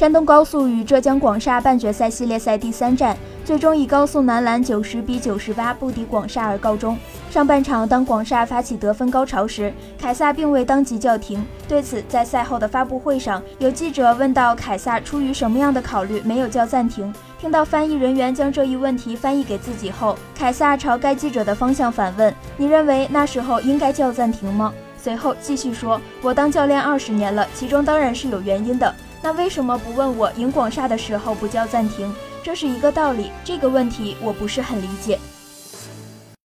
山东高速与浙江广厦半决赛系列赛第三战，最终以高速男篮九十比九十八不敌广厦而告终。上半场，当广厦发起得分高潮时，凯撒并未当即叫停。对此，在赛后的发布会上，有记者问到凯撒出于什么样的考虑没有叫暂停。听到翻译人员将这一问题翻译给自己后，凯撒朝该记者的方向反问：“你认为那时候应该叫暂停吗？”随后继续说：“我当教练二十年了，其中当然是有原因的。”那为什么不问我赢广厦的时候不叫暂停？这是一个道理。这个问题我不是很理解。